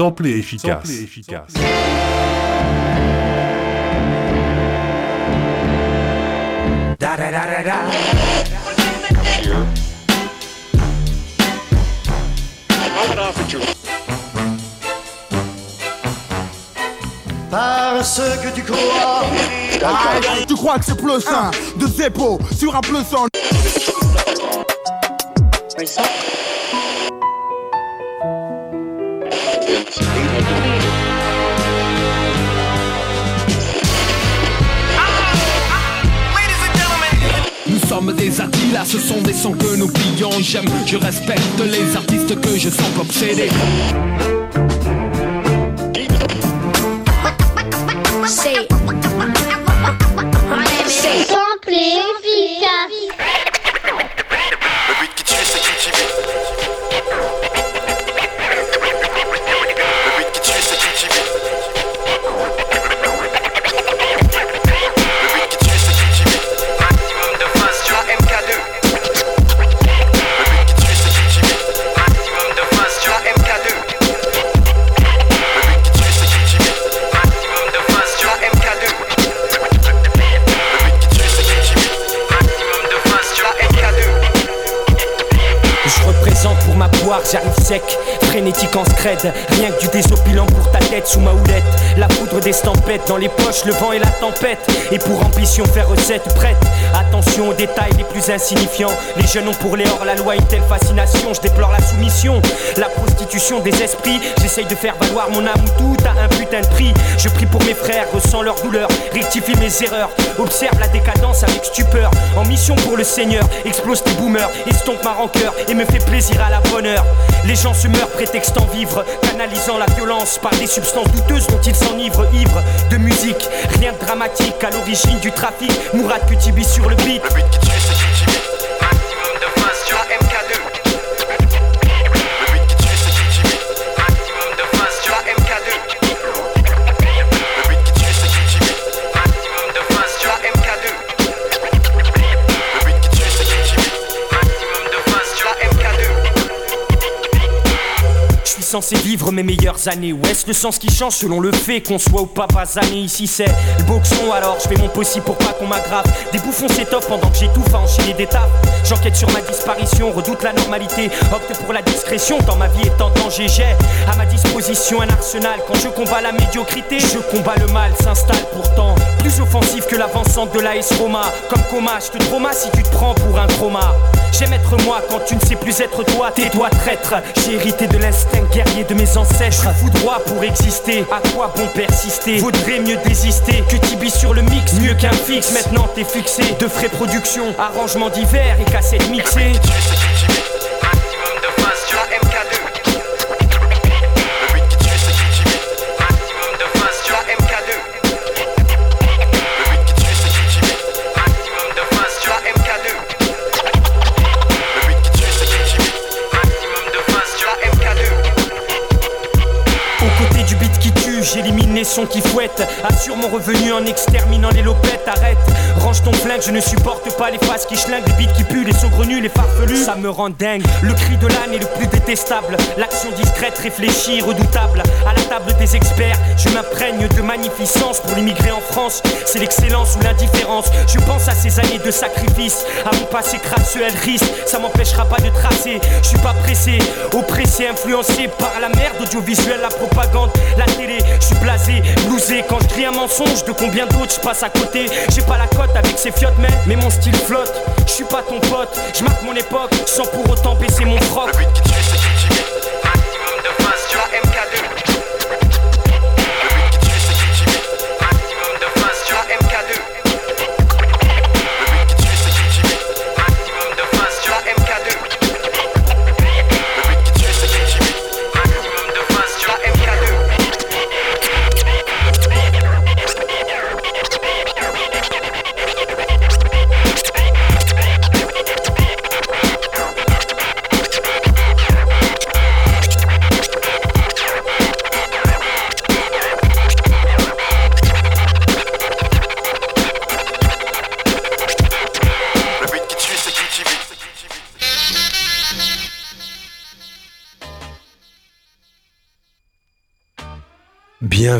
Sample et efficace. Sample et efficace. Da, da, da, da, da. Parce que tu crois. Tu crois que c'est plus sain de Zeppo sur un plus. Sommes des là ce sont des sons que nous pillons J'aime, je respecte les artistes que je sens obsédés en scred. Rien que du désopilant pour ta tête sous ma houlette. La poudre des stampettes dans les poches, le vent et la tempête. Et pour ambition, faire recette prête. Attention aux détails les plus insignifiants. Les jeunes ont pour les hors la loi une telle fascination. Je déplore la soumission, la prostitution des esprits. J'essaye de faire valoir mon âme tout à un putain de prix. Je prie pour mes frères, ressens leur douleur, rectifie mes erreurs. Observe la décadence avec stupeur. En mission pour le Seigneur, explose tes boomers, estompe ma rancœur et me fait plaisir à la bonne heure. Les gens se meurent prétextant vivre, canalisant la violence par des substances douteuses dont ils s'enivrent, ivres de musique. Rien de dramatique à l'origine du trafic. Mourad Kutibi sur le beat. Censé vivre mes meilleures années. Ou est-ce le sens qui change selon le fait qu'on soit ou pas basané Ici c'est le boxon alors je fais mon possible pour pas qu'on m'aggrave. Des bouffons s'étoffent pendant que j'étouffe à enchaîner des J'enquête sur ma disparition, redoute la normalité Opte pour la discrétion. Dans ma vie est en danger J'ai à ma disposition un arsenal. Quand je combats la médiocrité, je combats le mal S'installe. Pourtant plus offensif que l'avancante de l'AS Roma Comme coma, je te trauma si tu te prends pour un trauma. J'aime être moi quand tu ne sais plus être toi. Tais-toi traître, j'ai hérité de l'instinct de mes ancêtres. Fou droit pour exister, à quoi bon persister? Vaudrait mieux désister que Tibi sur le mix, mieux qu'un fixe. Maintenant t'es fixé, de frais production, arrangement divers et cassettes mixées. Sons qui fouettent. Assure mon revenu en exterminant les lopettes. Arrête, range ton flingue, je ne supporte pas les faces qui schlinguent, les bites qui puent, les saugrenus, les farfelus. Ça me rend dingue. Le cri de l'âne est le plus détestable. L'action discrète, réfléchie, redoutable. Des experts, je m'imprègne de magnificence pour l'immigré en France. C'est l'excellence ou l'indifférence. Je pense à ces années de sacrifice, à mon passé crasseux, risque. Ça m'empêchera pas de tracer. Je suis pas pressé, oppressé, influencé par la merde audiovisuelle, la propagande, la télé. Je suis blasé blasé, quand je crie un mensonge, de combien d'autres je passe à côté? J'ai pas la cote avec ces fiottes, mais, mais mon style flotte. Je suis pas ton pote, je marque mon époque sans pour autant baisser mon froc.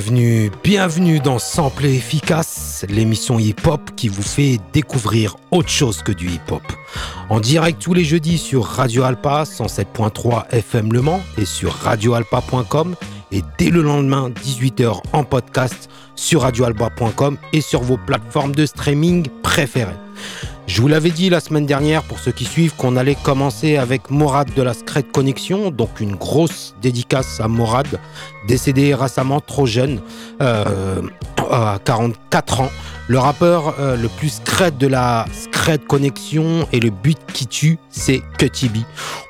Bienvenue, bienvenue dans Sample Efficace, l'émission hip-hop qui vous fait découvrir autre chose que du hip-hop. En direct tous les jeudis sur Radio Alpa 107.3 FM Le Mans et sur radioalpa.com et dès le lendemain 18h en podcast sur radioalpa.com et sur vos plateformes de streaming préférées. Je vous l'avais dit la semaine dernière, pour ceux qui suivent, qu'on allait commencer avec Morad de la Secret Connection, donc une grosse dédicace à Morad, décédé récemment trop jeune, euh, à 44 ans. Le rappeur euh, le plus secret de la Secret Connection et le but qui tue, c'est Cutty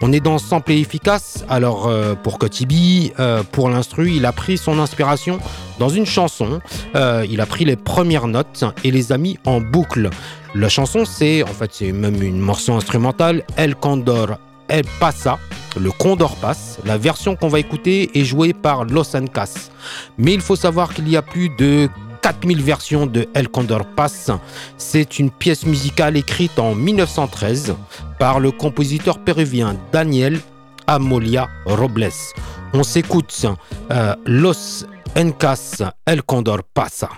On est dans sample et efficace, alors euh, pour Cutty pour l'instru, il a pris son inspiration dans une chanson, il a pris les premières notes et les a mis en boucle. La chanson, c'est en fait, c'est même une morceau instrumentale, El Condor El Pasa, le Condor passe. La version qu'on va écouter est jouée par Los Ancas. Mais il faut savoir qu'il y a plus de 4000 versions de El Condor Pass. C'est une pièce musicale écrite en 1913 par le compositeur péruvien Daniel Amolia Robles. On s'écoute euh, Los Ancas El Condor Pasa.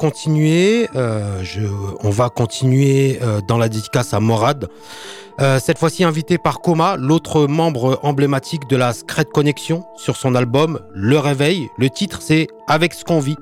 Continuer, euh, on va continuer euh, dans la dédicace à Morad. cette fois-ci invité par Coma, l'autre membre emblématique de la Secret Connection sur son album Le Réveil. Le titre c'est Avec ce qu'on vit.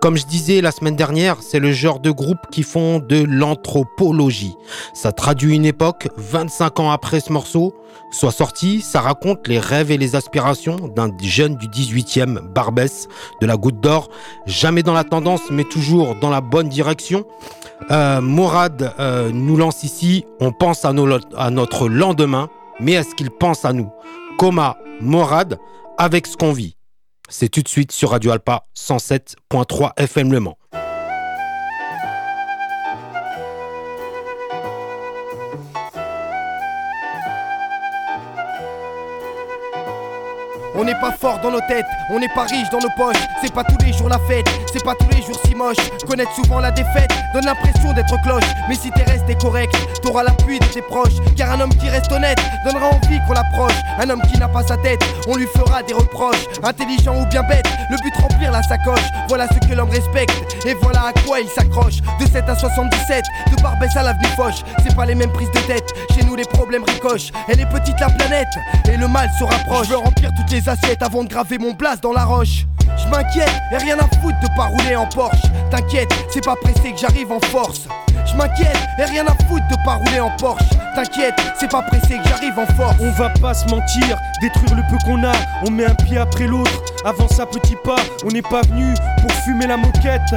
Comme je disais la semaine dernière, c'est le genre de groupe qui font de l'anthropologie. Ça traduit une époque, 25 ans après ce morceau soit sorti, ça raconte les rêves et les aspirations d'un jeune du 18e, Barbès, de la Goutte d'Or, jamais dans la tendance, mais toujours dans la bonne direction. Euh, Morad euh, nous lance ici, on pense à, notre lendemain, mais est-ce qu'il pense à nous? Coma, Morad, avec ce qu'on vit. C'est tout de suite sur Radio Alpa 107.3 FM Le Mans. On n'est pas fort dans nos têtes, on n'est pas riche dans nos poches. C'est pas tous les jours la fête, c'est pas tous les jours si moche. Connaître souvent la défaite donne l'impression d'être cloche. Mais si t'es resté correct, t'auras l'appui de tes proches. Car un homme qui reste honnête donnera envie qu'on l'approche. Un homme qui n'a pas sa tête, on lui fera des reproches. Intelligent ou bien bête, le but remplir la sacoche. Voilà ce que l'homme respecte et voilà à quoi il s'accroche. De 7 à 77, de Barbès à l'avenue Foch. C'est pas les mêmes prises de tête, chez nous les problèmes ricochent. Elle est petite la planète et le mal se rapproche. Remplir toutes les avant de graver mon blast dans la roche. Je m'inquiète et rien à foutre de pas rouler en Porsche. T'inquiète, c'est pas pressé que j'arrive en force. Je m'inquiète et rien à foutre de pas rouler en Porsche. T'inquiète, c'est pas pressé que j'arrive en force. On va pas se mentir, détruire le peu qu'on a. On met un pied après l'autre. Avance à petit pas, on n'est pas venu pour fumer la moquette.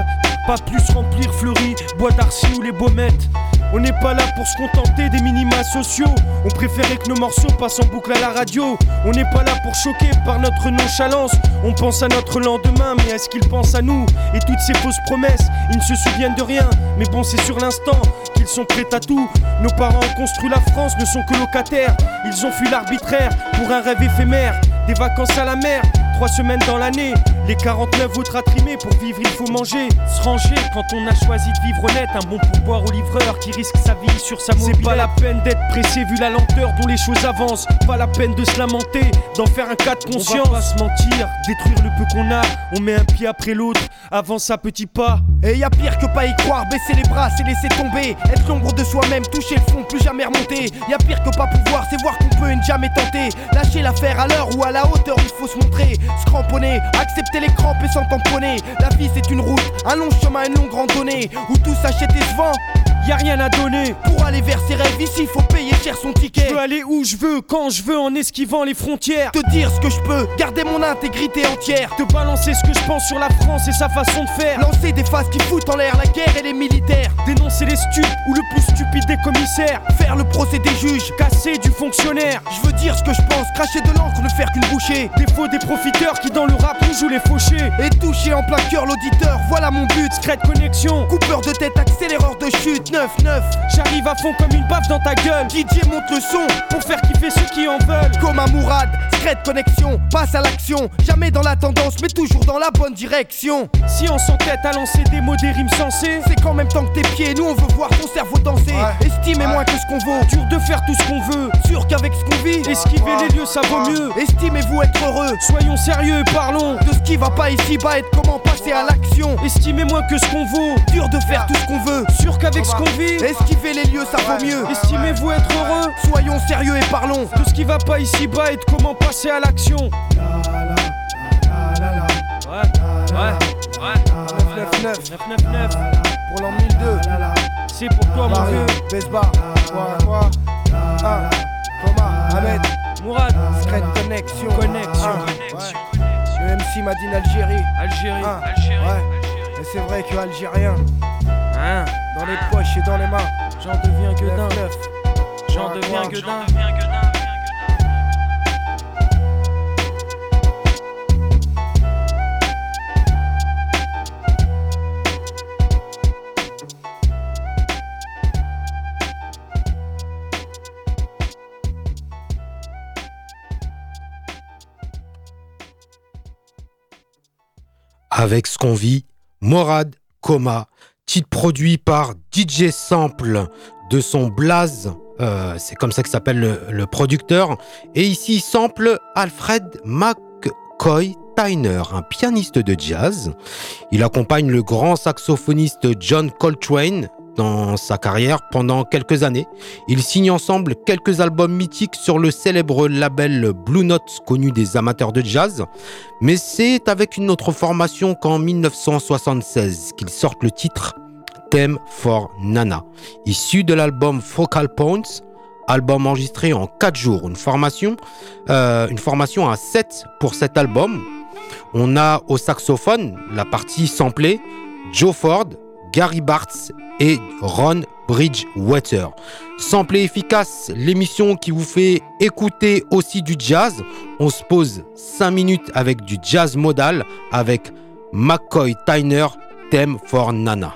Pas plus remplir Fleury, Bois d'Arcy ou les Baumettes. On n'est pas là pour se contenter des minima sociaux. On préférait que nos morceaux passent en boucle à la radio. On n'est pas là pour choquer par notre nonchalance. On pense à notre lendemain, mais est-ce qu'ils pensent à nous Et toutes ces fausses promesses, ils ne se souviennent de rien. Mais bon, c'est sur l'instant qu'ils sont prêts à tout. Nos parents ont construit la France, ne sont que locataires. Ils ont fui l'arbitraire pour un rêve éphémère. Des vacances à la mer, trois semaines dans l'année. Les 49 autres à trimer, pour vivre il faut manger. Se ranger quand on a choisi de vivre honnête. Un bon pourboire au livreur qui risque sa vie sur sa mobile. C'est pas la peine d'être pressé vu la lenteur dont les choses avancent. Pas la peine de se lamenter, d'en faire un cas de conscience. On va pas se mentir, détruire le peu qu'on a. On met un pied après l'autre, avance à petits pas. Et y pire que pas y croire, baisser les bras, c'est laisser tomber. Être l'ombre de soi-même, toucher le fond, plus jamais remonter. Y a pire que pas pouvoir, c'est voir qu'on peut et ne jamais tenter. Lâcher l'affaire à l'heure ou à la hauteur, il faut se montrer. Se accepter les crampes et s'en tamponner. La vie c'est une route, un long chemin, une longue randonnée. Où tout s'achète et se vend y a rien à donner. Pour aller vers ses rêves, ici faut payer cher son ticket. Je veux aller où je veux, quand je veux, en esquivant les frontières. Te dire ce que je peux, garder mon intégrité entière. Te balancer ce que je pense sur la France et sa façon de faire. Lancer des phases qui foutent en l'air la guerre et les militaires. Dénoncer les stupes ou le plus stupide des commissaires. Faire le procès des juges, casser du fonctionnaire. Je veux dire ce que je pense, cracher de l'encre, ne faire qu'une bouchée. Des faux, des profiteurs qui dans le rap nous jouent les fauchés. Et toucher en plein cœur l'auditeur, voilà mon but. Secret connexion, coupeur de tête, accéléreur de chute, 9-9. J'arrive à fond comme une baffe dans ta gueule. DJ monte le son pour faire kiffer ceux qui en veulent. Comme un Mourad, secret connexion, passe à l'action. Jamais dans la tendance, mais toujours dans la bonne direction. Si on s'entête à lancer des mots, des rimes sensées, c'est qu'en même temps que tes pieds, nous on veut voir ton cerveau danser. Estimez moins que ce qu'on vaut. Dur de faire tout ce qu'on veut. Sûr qu'avec ce qu'on vit, esquiver les lieux ça vaut mieux. Estimez-vous être heureux. Soyons sérieux et parlons de ce qui va pas ici bas et comment passer à l'action. Estimez moins que ce qu'on vaut. Dur de faire tout ce qu'on veut. Sûr qu'avec ce qu'on vit, esquiver les lieux ça vaut mieux. Estimez-vous être heureux. Soyons sérieux et parlons de ce qui va pas ici bas et de comment passer à l'action. Ouais, ouais, ouais. 999 999 pour l'an 1002. C'est pour toi, mon vieux. Besbar. Quoi, quoi Ah, Thomas, Ahmed. Mourad. Secret Connexion. Connexion. Connexion. Le MC m'a dit Algérie. Algérie. Algérie. Ouais. Et c'est vrai que Algérien. Hein Dans les poches et dans les mains. J'en deviens que d'un. J'en deviens que d'un. avec ce qu'on vit, Morad Coma, titre produit par DJ Sample de son Blaze, euh, c'est comme ça que s'appelle le, producteur, et ici Sample Alfred McCoy Tyner, un pianiste de jazz. Il accompagne le grand saxophoniste John Coltrane dans sa carrière pendant quelques années. Ils signent ensemble quelques albums mythiques sur le célèbre label Blue Note connu des amateurs de jazz. Mais c'est avec une autre formation qu'en 1976 qu'ils sortent le titre Theme for Nana, issu de l'album Focal Points, album enregistré en 4 jours, une formation, euh, une formation à 7 pour cet album. On a au saxophone la partie samplée, Joe Ford, Gary Bartz et Ron Bridgewater. Samplé efficace, l'émission qui vous fait écouter aussi du jazz. On se pose 5 minutes avec du jazz modal avec McCoy Tyner, Theme for Nana.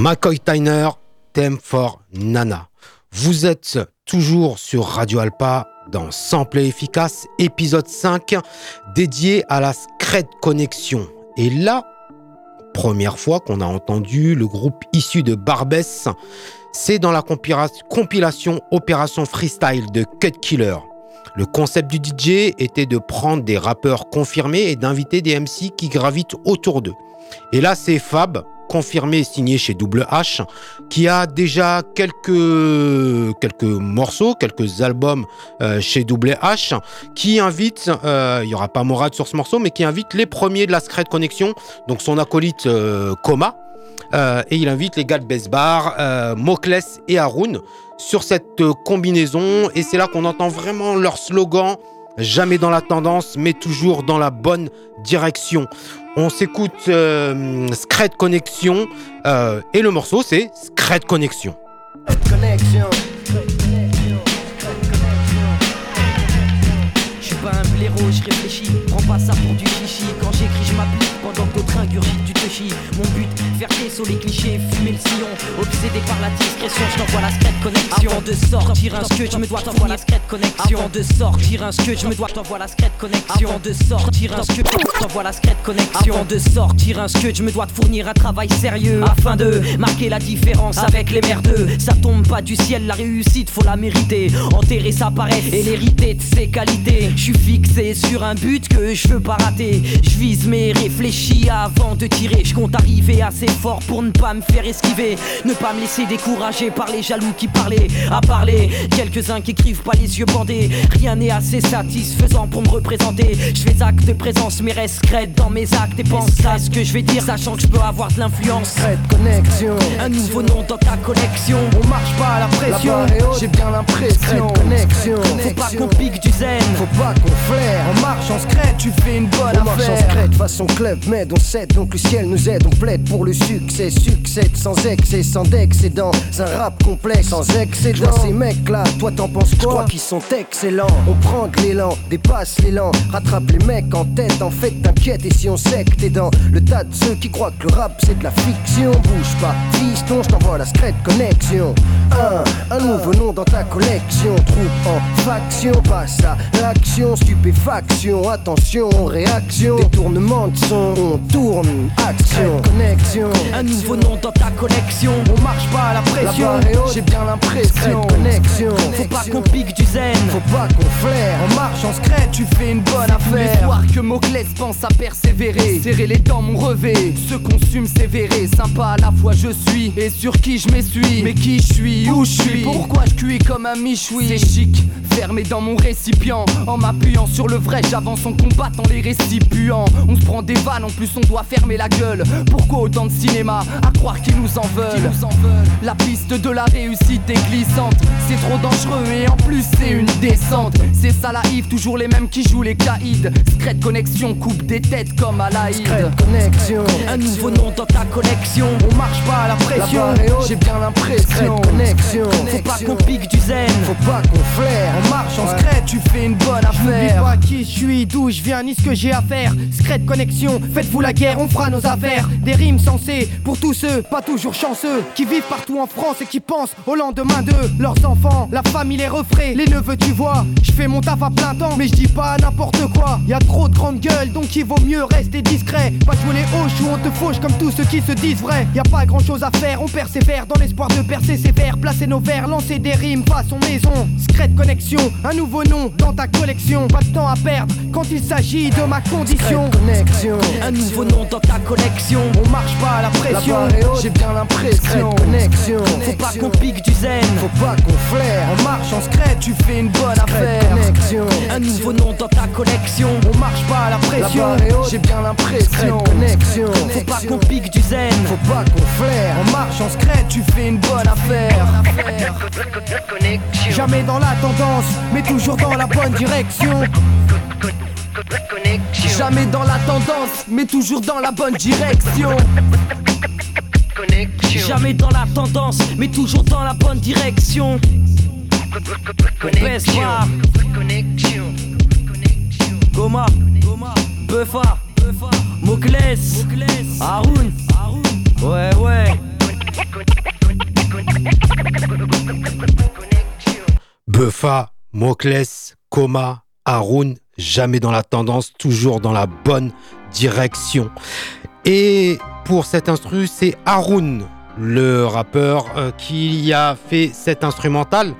McCoy Tyner, Theme for Nana. Vous êtes toujours sur Radio Alpa dans Sample efficace, épisode 5, dédié à la Scred Connexion. Et là, première fois qu'on a entendu le groupe issu de Barbès, c'est dans la compilation Opération Freestyle de Cut Killer. Le concept du DJ était de prendre des rappeurs confirmés et d'inviter des MC qui gravitent autour d'eux. Et là, c'est Fab, confirmé signé chez Double H, qui a déjà quelques, morceaux, quelques albums euh, chez Double H, qui invite, euh, il n'y aura pas Morad sur ce morceau, mais qui invite les premiers de la Secret Connection, donc son acolyte euh, Coma, et il invite les gars de Besbar, Mokles et Haroun sur cette combinaison, et c'est là qu'on entend vraiment leur slogan jamais dans la tendance, mais toujours dans la bonne direction. On s'écoute euh, Scred Connexion euh, et le morceau c'est Scred Connexion. Je suis pas un blaireau, je réfléchis, prends pas ça pour du chichi. Quand j'écris, je m'applique pendant que d'autres ingurgitent du Mon but, faire sur les clichés, fumer le sillon. Obsédé par la discrétion, je t'envoie la secrète connexion. Avant de sortir un scud, je me dois t'envoie la secrète connexion. Avant de sortir un scud, je me dois t'envoie la secrète connexion. Avant de sortir un scud, t'envoie la secrète connexion. Avant de sortir un scud, je me dois te fournir un travail sérieux afin de marquer la différence avec les merdeux. Ça tombe pas du ciel, la réussite faut la mériter. Enterrer sa paresse et l'hériter de ses qualités. Je suis fixé sur un but que je veux pas rater. Je vise mais réfléchis avant de tirer. Je compte arriver assez fort pour ne pas me faire esquiver. Ne pas me laisser décourager par les jaloux qui parlaient à parler. Quelques-uns qui écrivent pas les yeux bandés. Rien n'est assez satisfaisant pour me représenter. Je fais acte de présence, mais reste dans mes actes et pense à ce que je vais dire, sachant que je peux avoir de l'influence? connexion. Un nouveau nom dans ta collection. On marche pas à la pression. J'ai bien l'impression. connexion. Faut pas qu'on pique du zen. Faut pas qu'on flaire. On marche en secret, tu fais une bonne on affaire. marche en secret, façon club, mais on cède. Donc le ciel nous aide, on plaide pour le succès. Succès sans excès, sans d'excédent. C'est un rap complexe, sans excédent. Ces mecs là, toi t'en penses quoi crois qu'ils sont excellents. On prend de l'élan, dépasse l'élan. Rattrape les mecs en tête, en fait t'inquiète. Et si on sait que t'es dans le tas de ceux qui croient que le rap c'est de la fiction, bouge pas. Fiston, je t'envoie la secrète connexion. Un, un nouveau nom dans ta collection. Troupe en faction, passe à l'action. Stupéfaction, attention, réaction. Détournement de son, on tourne, action, connexion. Un nouveau nom dans ta collection. On marche pas à la pression. J'ai bien l'impression. Connexion. Faut pas qu'on pique du zen. Faut pas qu'on flaire. On marche en secret, tu fais une bonne affaire. L'espoir que Moclès pense à persévérer. Serrer les dents, mon revêt. Se consume sévéré. Sympa à la fois je suis. Et sur qui je m'essuie. Mais qui je suis, où je suis? Pourquoi je cuis comme un michoui? C'est chic. Fermé dans mon récipient. En m'appuyant sur le vrai, j'avance en combattant les récipients. On se prend des vannes, en plus on doit fermer la gueule. Pourquoi autant de cinéma à croire qu'ils nous en veulent? La piste de la réussite est glissante, c'est trop dangereux et en plus c'est une descente. C'est ça la Yves, toujours les mêmes qui jouent les caïds. Secret connexion coupe des têtes comme à la connexion. Un nouveau nom dans ta collection. On marche pas à la pression. J'ai bien l'impression. Connexion. Faut pas qu'on pique du zen. Faut pas qu'on flaire. On marche en secret, tu fais une bonne affaire. pas qui je suis, d'où je viens, ni ce que j'ai à faire. Secret connexion, faites-vous la guerre, on fera nos affaires. Des rimes sensées pour tous ceux, pas toujours chanceux, qui vivent partout en France et qui pensent au lendemain d'eux. Leurs enfants, la famille, les refraits, les neveux, tu vois. Je fais mon taf à plein temps, mais je dis pas n'importe quoi. Y a trop de grandes gueules, donc il vaut mieux rester discret. Pas jouer les hoches ou on te fauche comme tous ceux qui se disent vrais. Y a pas grand chose à faire, on persévère dans l'espoir de percer ses vers. Placer nos vers, lancer des rimes, façon maison. Secret connexion, un nouveau nom dans ta collection. Pas de temps à perdre quand il s'agit de ma condition. Connexion, un nouveau nom dans ta collection. On marche pas à la pression. J'ai bien l'impression. Connexion, faut pas qu'on pique du zen. Faut pas qu'on flaire. On marche en secret, tu fais une bonne affaire. Connexion, un nouveau nom dans ta collection. On marche pas à la pression. J'ai bien l'impression. Connexion, faut pas qu'on pique du zen. Faut pas qu'on flaire. On marche en secret, tu fais une bonne affaire. Jamais dans la tendance, mais toujours dans la bonne direction. Jamais dans la tendance, mais toujours dans la bonne direction. Jamais dans la tendance, mais toujours dans la bonne direction. Connexion. Goma. Buffa. Buffa. Mokles. Ouais, ouais. Buffa, Mokles, Coma, Arun jamais dans la tendance, toujours dans la bonne direction. Et pour cet instru, c'est Haroun, le rappeur euh, qui a fait cet instrumental.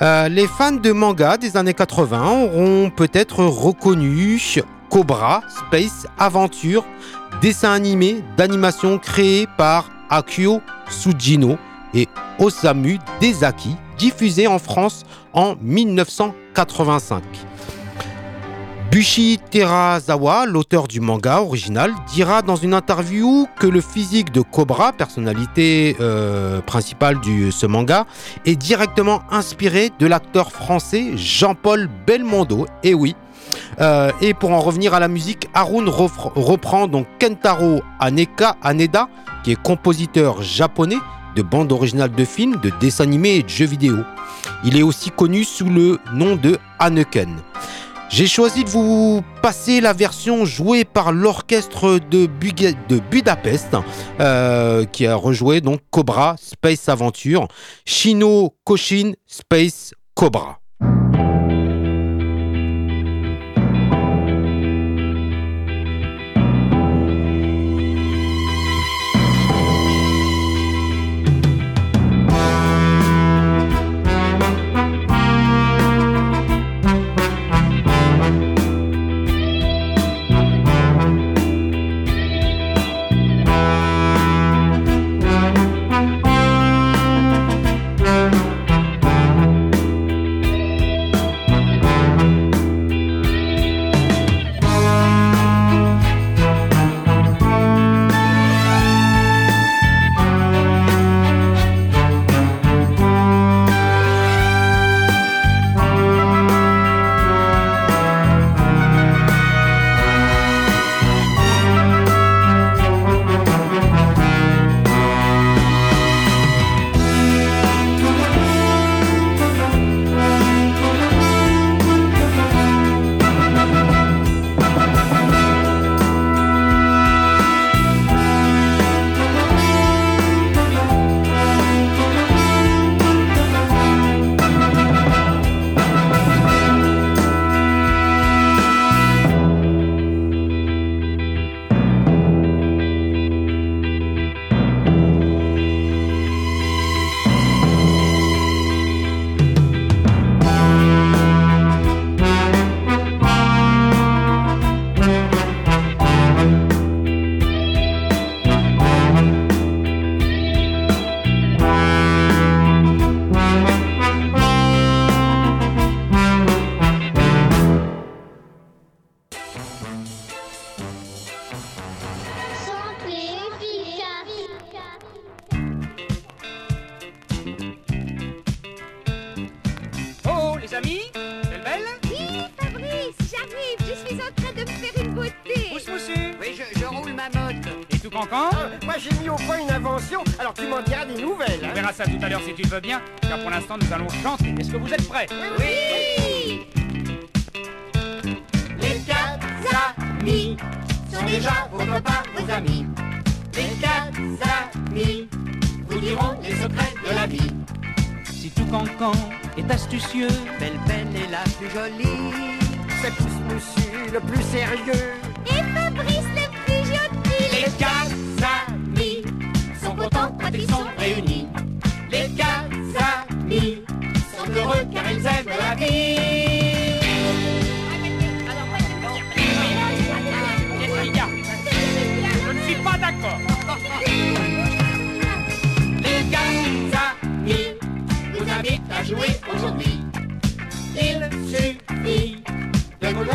Euh, les fans de manga des années 80 auront peut-être reconnu Cobra, Space, Aventure, dessin animé d'animation créé par Akio Tsujino et Osamu Dezaki, diffusé en France en 1985. Bushi Terazawa, l'auteur du manga original, dira dans une interview que le physique de Cobra, personnalité euh, principale de ce manga, est directement inspiré de l'acteur français Jean-Paul Belmondo. Et oui. Euh, et pour en revenir à la musique, Harun reprend donc Kentaro Aneka, Aneda, qui est compositeur japonais de bandes originales de films, de dessins animés et de jeux vidéo. Il est aussi connu sous le nom de Haneken. J'ai choisi de vous passer la version jouée par l'orchestre de, Budapest, euh, qui a rejoué donc Cobra Space Aventure, Shino Koshin Space Cobra. Oui Les quatre amis sont déjà vos copains, vos amis. Les quatre amis vous diront les secrets de la vie. Si tout cancan est astucieux, Belle Belle est la plus jolie. C'est plus Moussu le plus sérieux. Et Fabrice le plus joli. Les quatre amis sont contents quand ils sont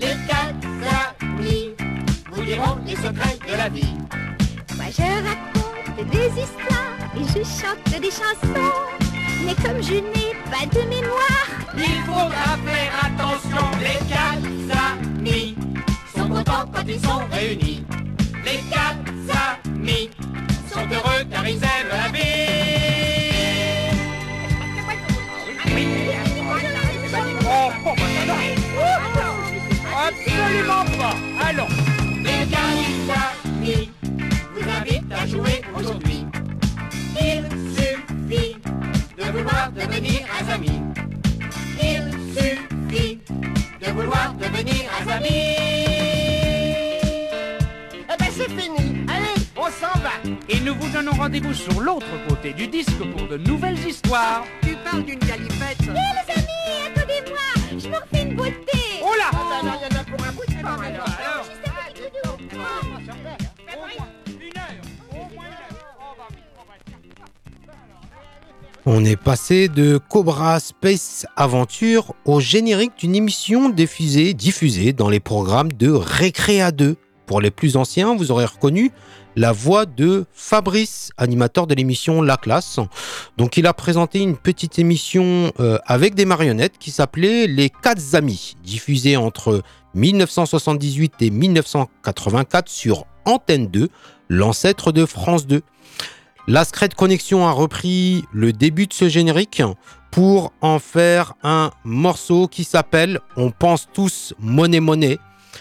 Les quatre amis vous diront les secrets de la vie Moi je raconte des histoires et je chante des chansons Mais comme je n'ai pas de mémoire, Il faudra faire attention, les quatre amis sont contents quand ils sont réunis. Les quatre amis sont heureux car ils aiment la vie. Absolument pas. Allons. Amis vous invitent à jouer aujourd'hui. Il suffit de vouloir devenir un ami. Il suffit de vouloir devenir un ami. Eh ben c'est fini. Allez, on s'en va. Et nous vous donnons rendez-vous sur l'autre côté du disque pour de nouvelles histoires. Tu parles d'une galipette Eh les amis, attendez-moi, je me refais une beauté. Oh là on est passé de Cobra Space Aventure au générique d'une émission diffusée, diffusée dans les programmes de Récréa 2. Pour les plus anciens, vous aurez reconnu la voix de Fabrice, animateur de l'émission La Classe. Donc il a présenté une petite émission euh, avec des marionnettes qui s'appelait Les Quatre Amis, diffusée entre 1978 et 1984 sur Antenne 2, l'ancêtre de France 2. La Secret Connexion a repris le début de ce générique pour en faire un morceau qui s'appelle On pense tous monnaie monnaie.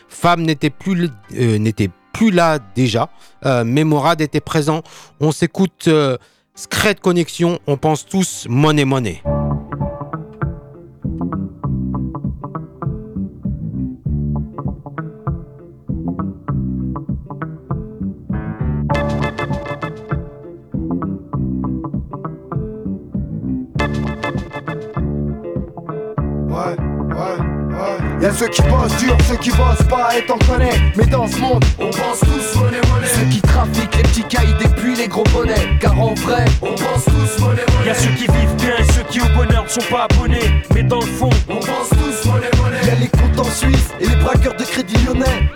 Femme n'était plus, euh, plus là déjà, euh, mais Morad était présent. On s'écoute euh, Connexion, on pense tous monnaie monnaie. Y'a ceux qui bossent dur, ceux qui bossent pas, et t'en connais. Mais dans ce monde, on pense tous monnaie monnaie. Ceux qui trafiquent les petits cailles depuis les gros bonnets Car en vrai, On pense tous monnaie monnaie. ceux qui vivent bien et ceux qui au bonheur ne sont pas abonnés. Mais dans le fond, On pense tous monnaie y'a monnaie. les comptes en Suisse et les braqueurs de crédit lyonnais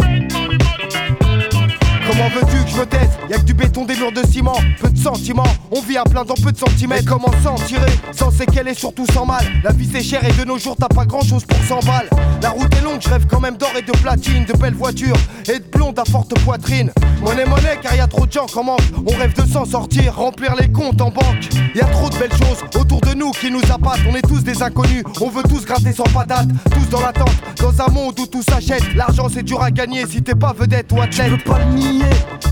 Comment veux-tu que je me taise? Y'a que du béton, des murs de ciment, peu de sentiments. On vit à plein dans peu de centimètres. Comment s'en tirer? Sans séquelles et surtout sans mal. La vie c'est cher et de nos jours t'as pas grand chose pour 100 balles. La route est longue, je rêve quand même d'or et de platine, de belles voitures et de blondes à forte poitrine. Monnaie, monnaie, car y a trop de gens qui en manquent. On rêve de s'en sortir, remplir les comptes en banque. Y a trop de belles choses autour de nous qui nous appâtent. On est tous des inconnus, on veut tous gratter sans patate. Tous dans l'attente, dans un monde où tout s'achète. L'argent c'est dur à gagner si t'es pas vedette ou athlète.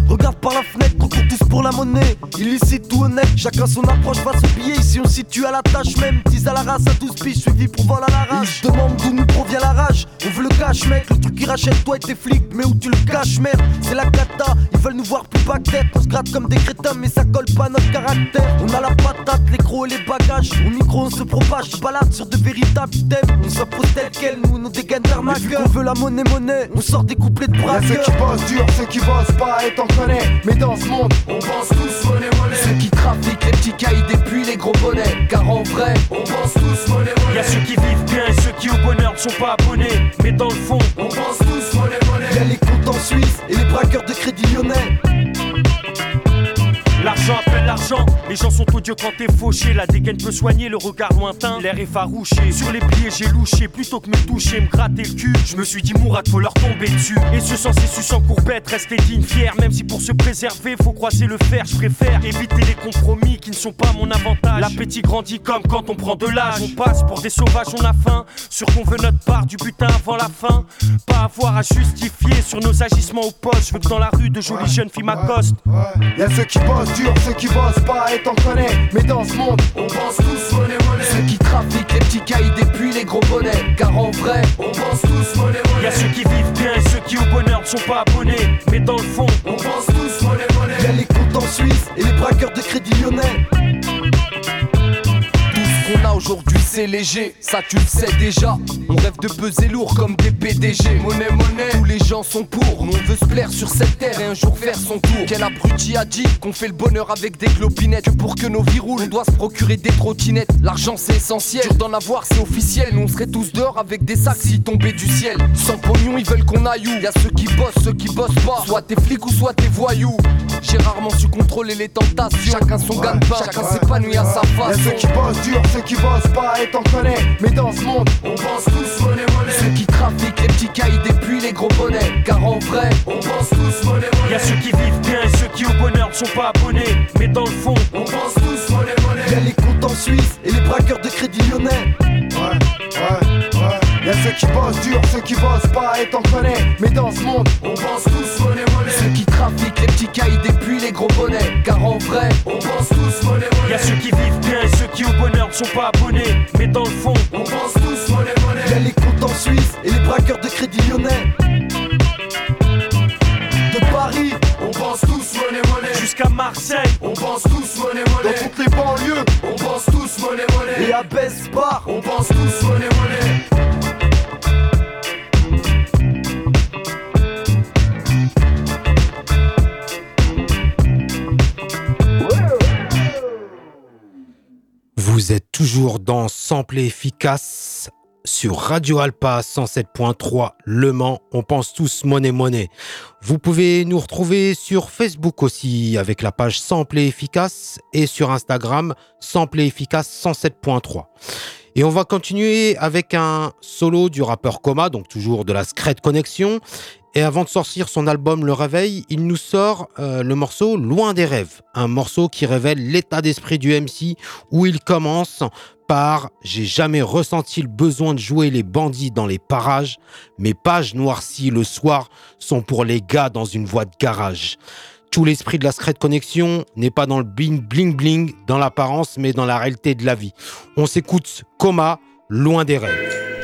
Regarde par la fenêtre, on court tous pour la monnaie. Illicite ou honnête, chacun son approche face au billet Ici on se situe à la tâche même 10 à la race à 12 piges, suivi pour vol à la rage. Ils demandent d'où nous provient la rage. On veut le cash mec, le truc qui rachète toi et tes flics. Mais où tu le caches merde, c'est la cata. Ils veulent nous voir plus bas tête. On se gratte comme des crétins mais ça colle pas à notre caractère. On a la patate, les crocs et les bagages. Au micro on se propage, balade sur de véritables thèmes. On s'impose tel quel, nous nos dégaines d'armaqueur On veut la monnaie monnaie, on sort des couplets de Y'a ceux braqueurs qui bossent dur, ceux qui bossent pas, et t'en connais. Mais dans ce monde, on pense tous monnaie Ceux monnaie. qui trafiquent les petits cailles depuis les gros bonnets Car en vrai, On pense tous monnaie y a monnaie. ceux qui vivent bien et ceux qui au bonheur ne sont pas abonnés. Mais dans le fond, On pense tous monnaie y'a monnaie. les comptes en Suisse et les braqueurs de crédit lyonnais L'argent appelle l'argent, les gens sont odieux quand t'es fauché. La dégaine peut soigner le regard lointain, l'air effarouché. Sur les pliés, j'ai louché plutôt que me toucher, me gratter le cul. Je me suis dit, Mourad, faut leur tomber dessus. Et ce sens su sans courbette, rester digne, fier. Même si pour se préserver, faut croiser le fer. Je préfère éviter les compromis qui ne sont pas mon avantage. L'appétit grandit comme quand on prend de l'âge. On passe pour des sauvages, on a faim. Sûr qu'on veut notre part du butin avant la fin. Pas avoir à justifier sur nos agissements au poste. Je veux que dans la rue, de jolies jeunes filles m'accostent. Y'a ceux qui bossent dur, ceux qui bossent pas, et t'en connais. Mais dans ce monde, on pense tous monnaie Ceux monnaie. qui trafiquent les petits cailles depuis les gros bonnets Car en vrai, On pense tous monnaie Y a monnaie. ceux qui vivent bien et ceux qui au bonheur ne sont pas abonnés. Mais dans le fond, On pense tous monnaie y'a monnaie. les comptes en Suisse et les braqueurs de crédit lyonnais Tout ce qu'on a aujourd'hui c'est léger, ça tu le sais déjà. On rêve de peser lourd comme des PDG. Monnaie, monnaie, tous les gens sont pour. Nous on veut se plaire sur cette terre et un jour faire son tour. Quel abruti a dit qu'on fait le bonheur avec des clopinettes. Que pour que nos vies roulent, on doit se procurer des trottinettes. L'argent c'est essentiel, dur d'en avoir c'est officiel. Nous on serait tous dehors avec des sacs si tombaient du ciel. Sans pognon, ils veulent qu'on aille où? Y'a ceux qui bossent, ceux qui bossent pas. Soit t'es flics ou soit t'es voyous. J'ai rarement su contrôler les tentations. Chacun son gagne pas, chacun s'épanouit à sa face. Y'a ceux qui bossent dur, ceux qui bossent pas, et t'en connais. Mais dans ce monde, on pense tous monnaie, monnaie. Ceux qui trafiquent les petits caïds et puis les gros bonnets. Car en vrai, on pense tous monnaie, monnaie. Y'a ceux qui vivent bien et ceux qui au bonheur ne sont pas abonnés. Mais dans le fond, on pense tous monnaie, monnaie. Y'a les comptes en Suisse et les braqueurs de crédit lyonnais. Ouais, ouais. Y'a ceux qui bossent dur, ceux qui bossent pas, et t'en connais. Mais dans ce monde, on pense tous monnaie, monnaie. Ceux qui trafiquent les petits caïds et puis les gros bonnets. Car en vrai, on pense tous monnaie, monnaie. Y'a ceux qui vivent bien et ceux qui au bonheur ne sont pas abonnés. Mais dans le fond, on pense tous monnaie, monnaie. Y'a les comptes en Suisse et les braqueurs de crédit lyonnais. De Paris, on pense tous monnaie, monnaie. Jusqu'à Marseille, on pense tous monnaie, monnaie. Dans toutes les banlieues, on pense tous monnaie, monnaie. Et à Besbar, on pense tous dans Sample efficace sur Radio Alpa 107.3 Le Mans. On pense tous monnaie monnaie. Vous pouvez nous retrouver sur Facebook aussi avec la page Sample efficace et sur Instagram Sample efficace 107.3. Et on va continuer avec un solo du rappeur Coma, donc toujours de la Scred Connection. Et avant de sortir son album Le Réveil, il nous sort euh, le morceau Loin des rêves, un morceau qui révèle l'état d'esprit du MC où il commence J'ai jamais ressenti le besoin de jouer les bandits dans les parages, mes pages noircies le soir sont pour les gars dans une voie de garage. Tout l'esprit de la Scred Connection n'est pas dans le bling bling bling, dans l'apparence, mais dans la réalité de la vie. On s'écoute Coma, Loin des rêves.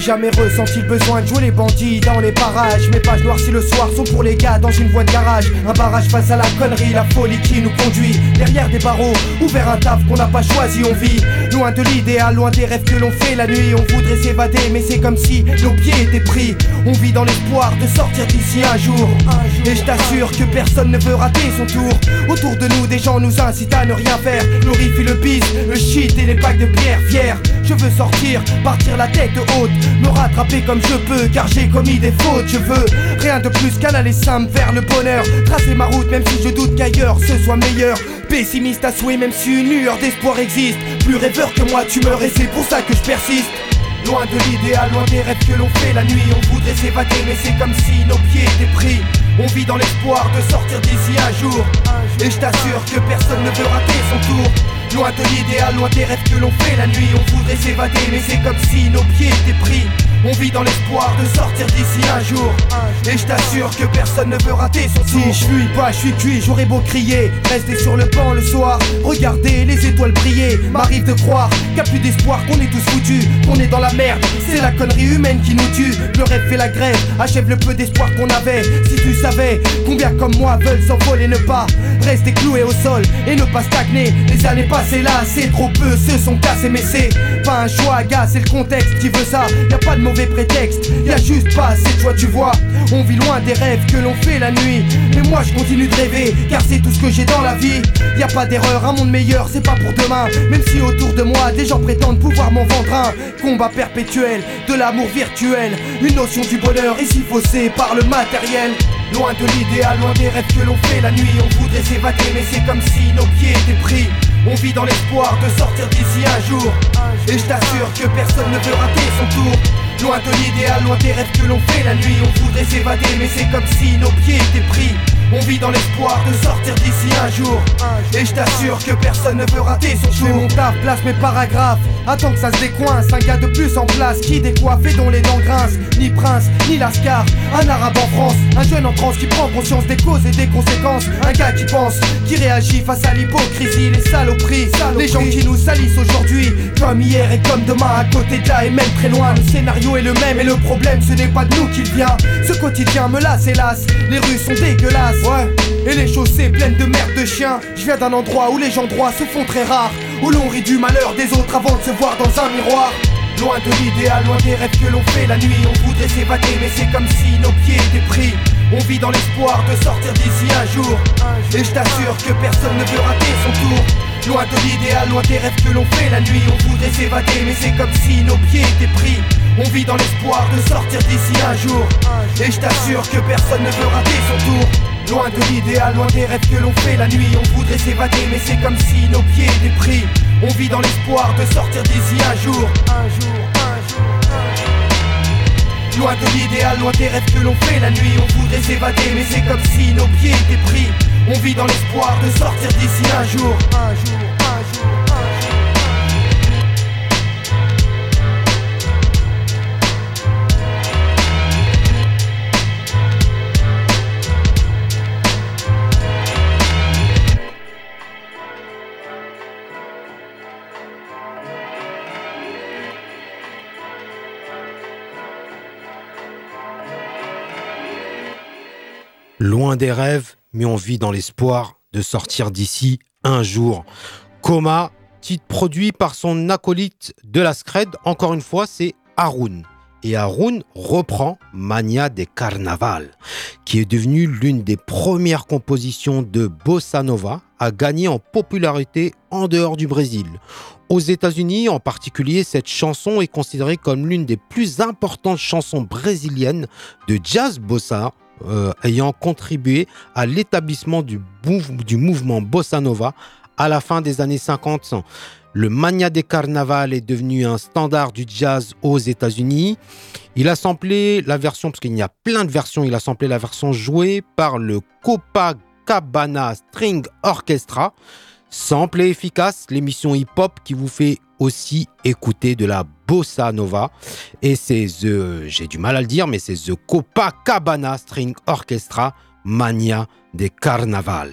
Jamais ressenti le besoin de jouer les bandits dans les parages. Mes pages noircies le soir sont pour les gars dans une voie de garage. Un barrage face à la connerie, la folie qui nous conduit. Derrière des barreaux, ouvert un taf qu'on n'a pas choisi, on vit. Loin de l'idéal, loin des rêves que l'on fait la nuit. On voudrait s'évader, mais c'est comme si nos pieds étaient pris. On vit dans l'espoir de sortir d'ici un jour. Et je t'assure que personne ne veut rater son tour. Autour de nous, des gens nous incitent à ne rien faire. Glorifie le bis, le shit et les packs de pierre fiers. Je veux sortir, partir la tête haute, me rattraper comme je peux, car j'ai commis des fautes. Je veux rien de plus qu'un aller simple vers le bonheur. Tracer ma route, même si je doute qu'ailleurs ce soit meilleur. Pessimiste à souhait, même si une lueur d'espoir existe. Plus rêveur que moi, tu meurs et c'est pour ça que je persiste. Loin de l'idéal, loin des rêves que l'on fait la nuit On voudrait s'évader mais c'est comme si nos pieds étaient pris On vit dans l'espoir de sortir d'ici un jour Et je t'assure que personne ne veut rater son tour Loin de l'idéal, loin des rêves que l'on fait la nuit. On voudrait s'évader mais c'est comme si nos pieds étaient pris on vit dans l'espoir de sortir d'ici un jour. Et je t'assure que personne ne veut rater son Si je suis pas, je suis cuit, j'aurais beau crier. Rester sur le banc le soir Regarder les étoiles briller. M'arrive de croire a plus d'espoir Qu'on est tous foutus, qu'on est dans la merde. C'est la connerie humaine qui nous tue. Le rêve fait la grève, achève le peu d'espoir qu'on avait. Si tu savais combien comme moi veulent s'envoler Ne pas rester cloué au sol et ne pas stagner. Les années passées là, c'est trop peu, se sont cassés Mais c'est pas un choix, gars, c'est le contexte qui veut ça. Y a pas de mauvais y a juste pas assez de tu vois. On vit loin des rêves que l'on fait la nuit. Mais moi je continue de rêver, car c'est tout ce que j'ai dans la vie. Y a pas d'erreur, un monde meilleur, c'est pas pour demain. Même si autour de moi des gens prétendent pouvoir m'en vendre un. Combat perpétuel, de l'amour virtuel. Une notion du bonheur ici faussée par le matériel. Loin de l'idéal, loin des rêves que l'on fait la nuit. On voudrait s'évader, mais c'est comme si nos pieds étaient pris. On vit dans l'espoir de sortir d'ici un jour. Et je t'assure que personne ne veut rater son tour. Loin de l'idéal, loin des rêves que l'on fait. La nuit On voudrait s'évader mais c'est comme si nos pieds étaient pris On vit dans l'espoir de sortir d'ici un jour. Et je t'assure que personne ne veut rater son jour. mon taf, place mes paragraphes. Attends que ça se décoince. Un gars de plus en place qui décoiffe et dont les dents grincent. Ni prince, ni lascar. Un arabe en France. Un jeune en France qui prend conscience des causes et des conséquences. Un gars qui pense, qui réagit face à l'hypocrisie, les saloperies. Les gens qui nous salissent aujourd'hui. Comme hier et comme demain. À côté de là et même très loin. Le scénario est le même et le problème ce n'est pas de nous qu'il vient. Ce quotidien me lasse hélas. Les rues sont dégueulasses. Ouais. Et les chaussées pleines de merde de chiens. Je viens d'un endroit où les gens droits se font très rares. Où l'on rit du malheur des autres avant de se voir dans un miroir. Loin de l'idéal, loin des rêves que l'on fait la nuit. On voudrait s'évader, mais c'est comme si nos pieds étaient pris. On vit dans l'espoir de sortir d'ici un jour. Et je t'assure que personne ne veut rater son tour. Loin de l'idéal, loin des rêves que l'on fait la nuit. On voudrait s'évader, mais c'est comme si nos pieds étaient pris. On vit dans l'espoir de sortir d'ici un jour. Et je t'assure que personne ne veut rater son tour. Loin de l'idéal, loin des rêves que l'on fait. La nuit On voudrait s'évader mais c'est comme si nos pieds étaient pris On vit dans l'espoir de sortir d'ici un jour. Un jour, un jour, Loin de l'idéal, loin des rêves que l'on fait. La nuit On voudrait s'évader mais c'est comme si nos pieds étaient pris On vit dans l'espoir de sortir d'ici Un jour, un jour Loin des rêves, mais on vit dans l'espoir de sortir d'ici un jour. Coma, titre produit par son acolyte de la Scred, encore une fois, c'est Haroun. Et Haroun reprend Mania des Carnaval, qui est devenue l'une des premières compositions de bossa nova à gagner en popularité en dehors du Brésil. Aux États-Unis, en particulier, cette chanson est considérée comme l'une des plus importantes chansons brésiliennes de jazz bossa euh, ayant contribué à l'établissement du, mouvement bossa nova à la fin des années 50. Le Mania de Carnaval est devenu un standard du jazz aux États-Unis. Il a samplé la version, parce qu'il y a plein de versions, il a samplé la version jouée par le Copacabana String Orchestra. Sample efficace, l'émission hip-hop qui vous fait aussi écouter de la bossa nova. Et c'est The, j'ai du mal à le dire, mais c'est The Copacabana String Orchestra Mania des Carnaval.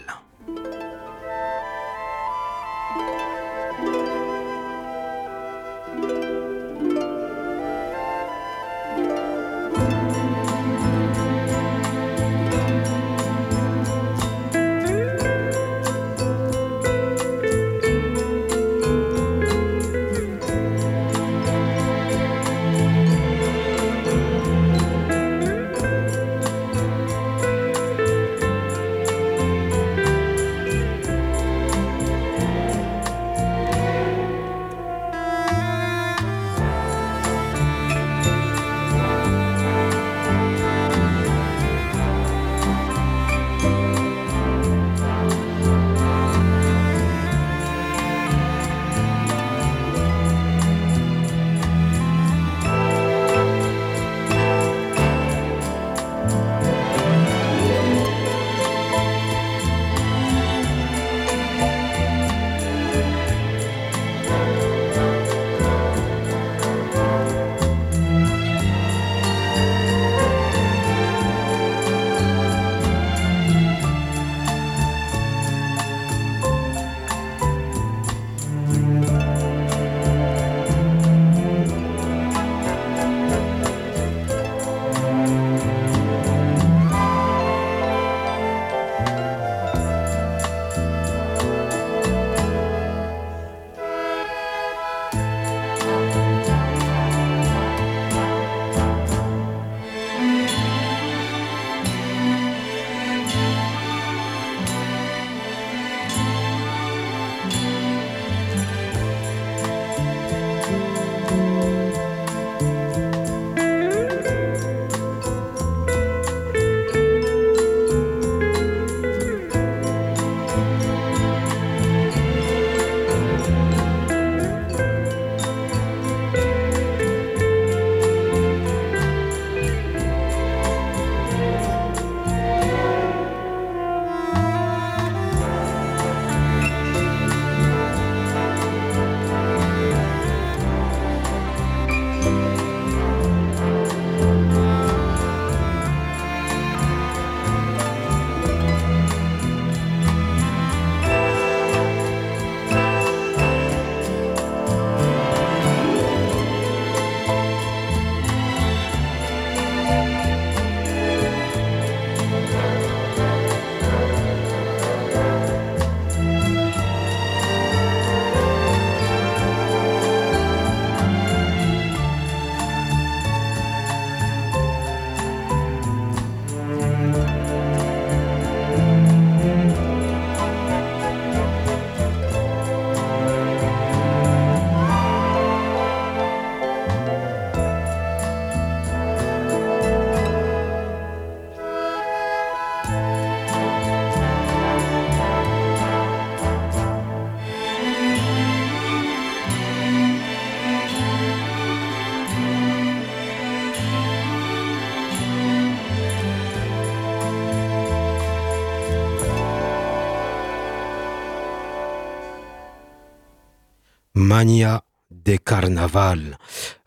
Mania de Carnaval,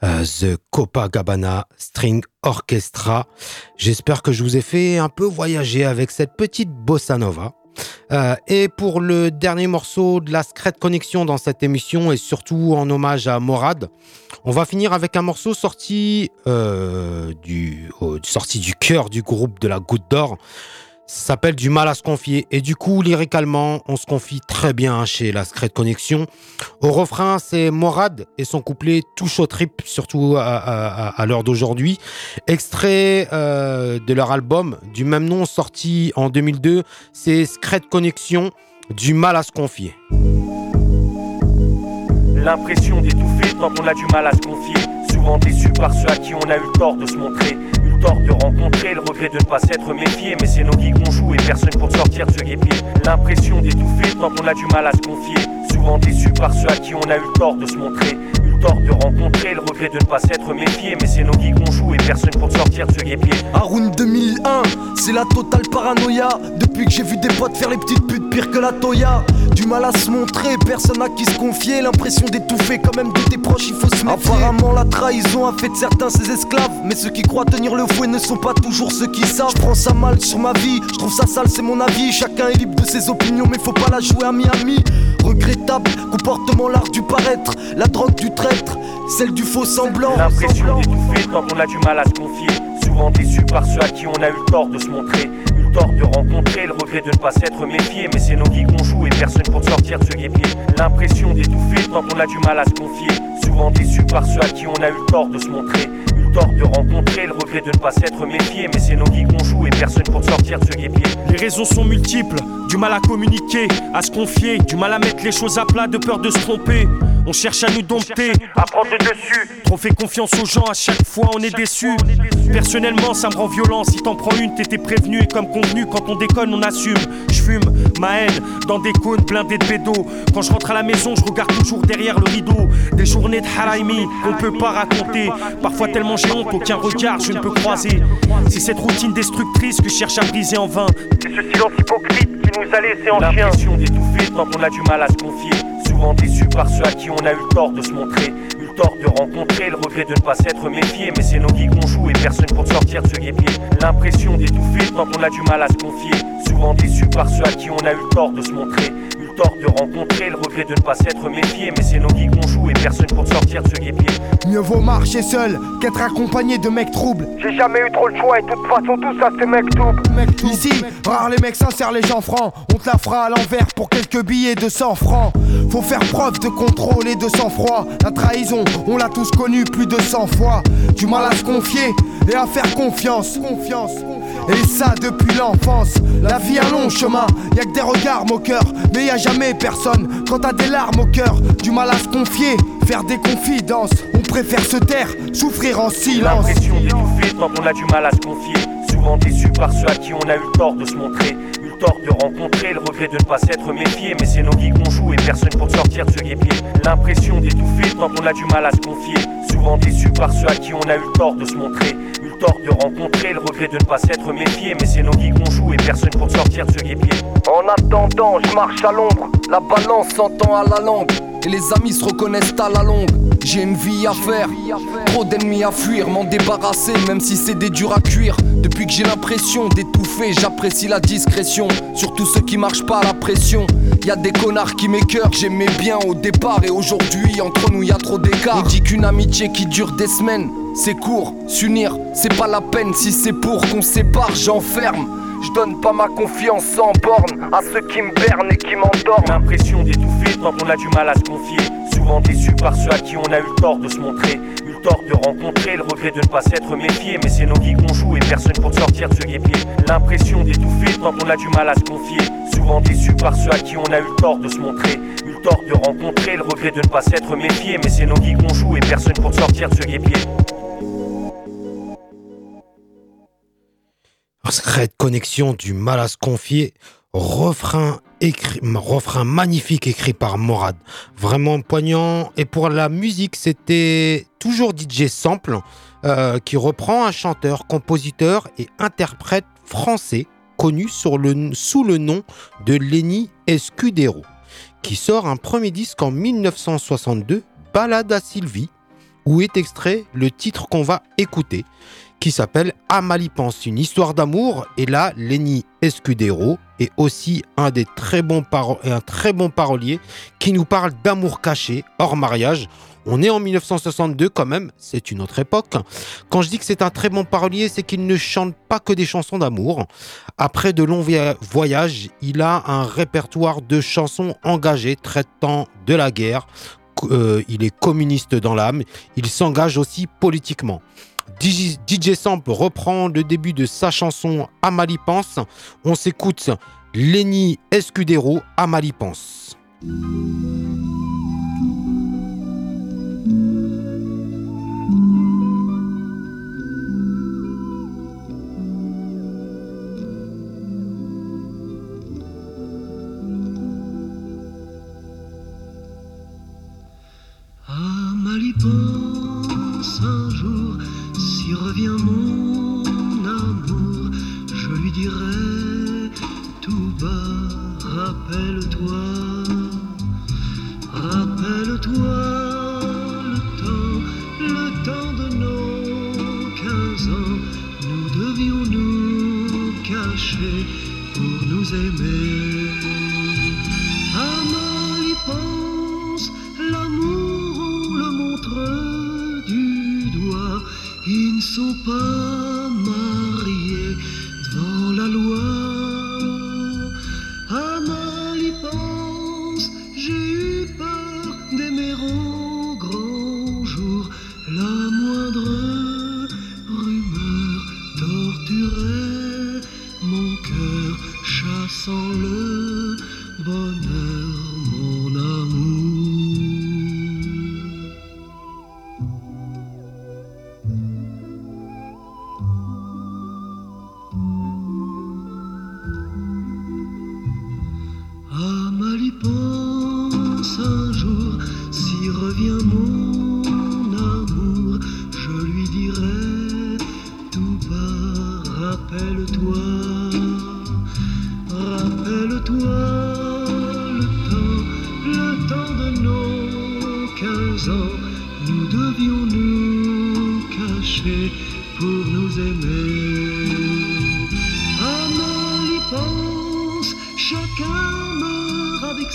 euh, The Copacabana String Orchestra. J'espère que je vous ai fait un peu voyager avec cette petite bossa nova. Euh, et pour le dernier morceau de la Secret Connexion dans cette émission et surtout en hommage à Morad, on va finir avec un morceau sorti, euh, du, sorti du cœur du groupe de la Goutte d'Or. Ça s'appelle Du mal à se confier. Et du coup, lyricalement, on se confie très bien chez la Secret Connexion. Au refrain, c'est Morad et son couplet touche au trip, surtout à, l'heure d'aujourd'hui. Extrait euh, de leur album du même nom, sorti en 2002. C'est Secret Connexion, Du mal à se confier. L'impression d'étouffer tant qu'on a du mal à se confier. Souvent déçu par ceux à qui on a eu tort de se montrer tort de rencontrer, le regret de ne pas s'être méfié. Mais c'est nos vies qu'on joue et personne pour sortir de ce guépier. L'impression d'étouffer tant qu'on a du mal à se confier. Souvent déçu par ceux à qui on a eu le tort de se montrer tort de rencontrer, le regret de ne pas s'être méfié. Mais c'est nos vies qu'on joue et personne pour sortir de ce guépier. Haroun 2001, c'est la totale paranoïa. Depuis que j'ai vu des potes faire les petites putes pire que la Toya. Du mal à se montrer, personne à qui se confier. L'impression d'étouffer, quand même de tes proches, il faut se méfier. Apparemment, la trahison a fait de certains ses esclaves. Mais ceux qui croient tenir le fouet ne sont pas toujours ceux qui savent. Prends ça mal sur ma vie, je trouve ça sale, c'est mon avis. Chacun est libre de ses opinions, mais faut pas la jouer à Miami. Regrettable, comportement l'art du paraître, la drogue du celle du faux semblant. L'impression d'étouffer tant qu'on a du mal à se confier. Souvent déçu par ceux à qui on a eu le tort de se montrer. Eu le tort de rencontrer, le regret de ne pas s'être méfié. Mais c'est nos vies qu'on joue et personne pour sortir de ce guépier. L'impression d'étouffer tant qu'on a du mal à se confier. Souvent déçu par ceux à qui on a eu le tort de se montrer tort de rencontrer, le regret de ne pas s'être méfié. Mais c'est nos vies qu'on joue et personne pour sortir de ce guépier. Les raisons sont multiples, du mal à communiquer, à se confier, du mal à mettre les choses à plat de peur de se tromper. On cherche à nous dompter, à prendre dessus. Trop fait confiance aux gens, à chaque fois on est déçu. Personnellement, ça me rend violent. Si t'en prends une, t'étais prévenu et comme convenu, quand on déconne, on assume. Je fume ma haine dans des cônes blindés de bédos. Quand je rentre à la maison, je regarde toujours derrière le rideau. Des journées de haraimi qu'on peut pas raconter. Parfois tellement j'ai honte, aucun regard je ne peux croiser. C'est cette routine destructrice que je cherche à briser en vain. C'est ce silence hypocrite qui nous a laissé en chien. L'impression d'étouffer tant qu'on a du mal à se confier. Souvent déçu par ceux à qui on a eu tort de se montrer de rencontrer, le regret de ne pas s'être méfié. Mais c'est nos vies qu'on joue et personne pour sortir de ce guépier. L'impression d'étouffer tant qu'on a du mal à se confier. Souvent déçu par ceux à qui on a eu tort de se montrer de rencontrer, le regret de ne pas s'être méfié. Mais c'est nos vies qu'on joue et personne pour sortir de ce guépier. Mieux vaut marcher seul qu'être accompagné de mecs troubles. J'ai jamais eu trop le choix et de toute façon tout ça c'est mec tout. Ici, rare les mecs sincères, les gens francs. On te la fera à l'envers pour quelques billets de 100 francs. Faut faire preuve de contrôle et de sang-froid. La trahison, on l'a tous connu plus de 100 fois. Du mal à se confier et à faire confiance. Confiance. Et ça depuis l'enfance. La vie un long chemin, y a que des regards moqueurs, mais y a jamais personne. Quand t'as des larmes au cœur, du mal à se confier, faire des confidences. On préfère se taire, souffrir en silence. L'impression d'étouffer tant qu'on a du mal à se confier. Souvent déçu par ceux à qui on a eu le tort de se montrer tort de rencontrer, le regret de ne pas s'être méfié. Mais c'est nos vies qu'on joue et personne pour sortir de ce guépier. L'impression d'étouffer tant qu'on a du mal à se confier. Souvent déçu par ceux à qui on a eu le tort de se montrer. Tort de rencontrer, le regret de ne pas s'être méfié. Mais c'est nos vies qu'on joue et personne pour sortir de ce guépier. En attendant, je marche à l'ombre. La balance s'entend à la langue. Et les amis se reconnaissent à la longue. J'ai une vie à faire, trop d'ennemis à fuir, m'en débarrasser, même si c'est des durs à cuire. Depuis que j'ai l'impression d'étouffer, j'apprécie la discrétion. Surtout ceux qui marchent pas à la pression. Y a des connards qui m'écœurent, j'aimais bien au départ et aujourd'hui entre nous y a trop d'écart. On dit qu'une amitié qui dure des semaines, c'est court. S'unir, c'est pas la peine si c'est pour qu'on sépare, j'enferme. Je donne pas ma confiance sans borne à ceux qui me bernent et qui m'endorment. L'impression d'étouffer quand on a du mal à se confier. Souvent déçu par ceux à qui on a eu tort de se montrer. Tort de rencontrer, le regret de ne pas s'être méfié. Mais c'est nos vies qu'on joue et personne pour sortir de ce guépier. L'impression d'étouffer quand on a du mal à se confier. Souvent déçu par ceux à qui on a eu le tort de se montrer. Eu le tort de rencontrer, le regret de ne pas s'être méfié. Mais c'est nos vies qu'on joue et personne pour sortir de ce guépier. Secrète connexion du mal à se confier. Refrain, magnifique écrit par Morad. Vraiment poignant. Et pour la musique, c'était toujours DJ Sample euh, qui reprend un chanteur, compositeur et interprète français connu sous le nom de Lenny Escudero qui sort un premier disque en 1962, Balade à Sylvie, où est extrait le titre qu'on va écouter, qui s'appelle Amalipance, une histoire d'amour. Et là, Lenny Escudero est aussi un des très bons un bon parolier qui nous parle d'amour caché hors mariage. On est en 1962 quand même, c'est une autre époque. Quand je dis que c'est un très bon parolier, c'est qu'il ne chante pas que des chansons d'amour. Après de longs voyages, il a un répertoire de chansons engagées traitant de la guerre. Euh, il est communiste dans l'âme. Il s'engage aussi politiquement. DJ, Samp reprend le début de sa chanson Amalipance. On s'écoute Lenny Escudero Amalipance. pense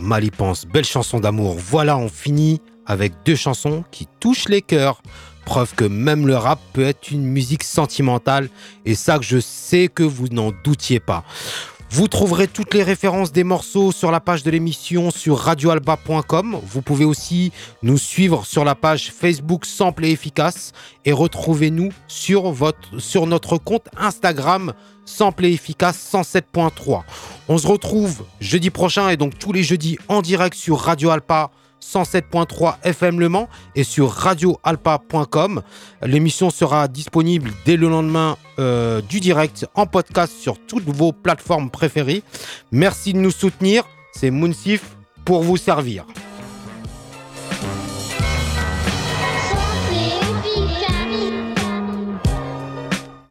Malipance. Belle chanson d'amour. Voilà, on finit avec deux chansons qui touchent les cœurs. Preuve que même le rap peut être une musique sentimentale. Et ça je sais que vous n'en doutiez pas. Vous trouverez toutes les références des morceaux sur la page de l'émission sur radioalba.com. Vous pouvez aussi nous suivre sur la page Facebook Sample et Efficace et retrouvez-nous sur, notre compte Instagram Sample et Efficace 107.3. On se retrouve jeudi prochain et donc tous les jeudis en direct sur Radio Alpa 107.3 FM Le Mans et sur radioalpa.com. L'émission sera disponible dès le lendemain euh, du direct en podcast sur toutes vos plateformes préférées. Merci de nous soutenir. C'est Moonsif pour vous servir.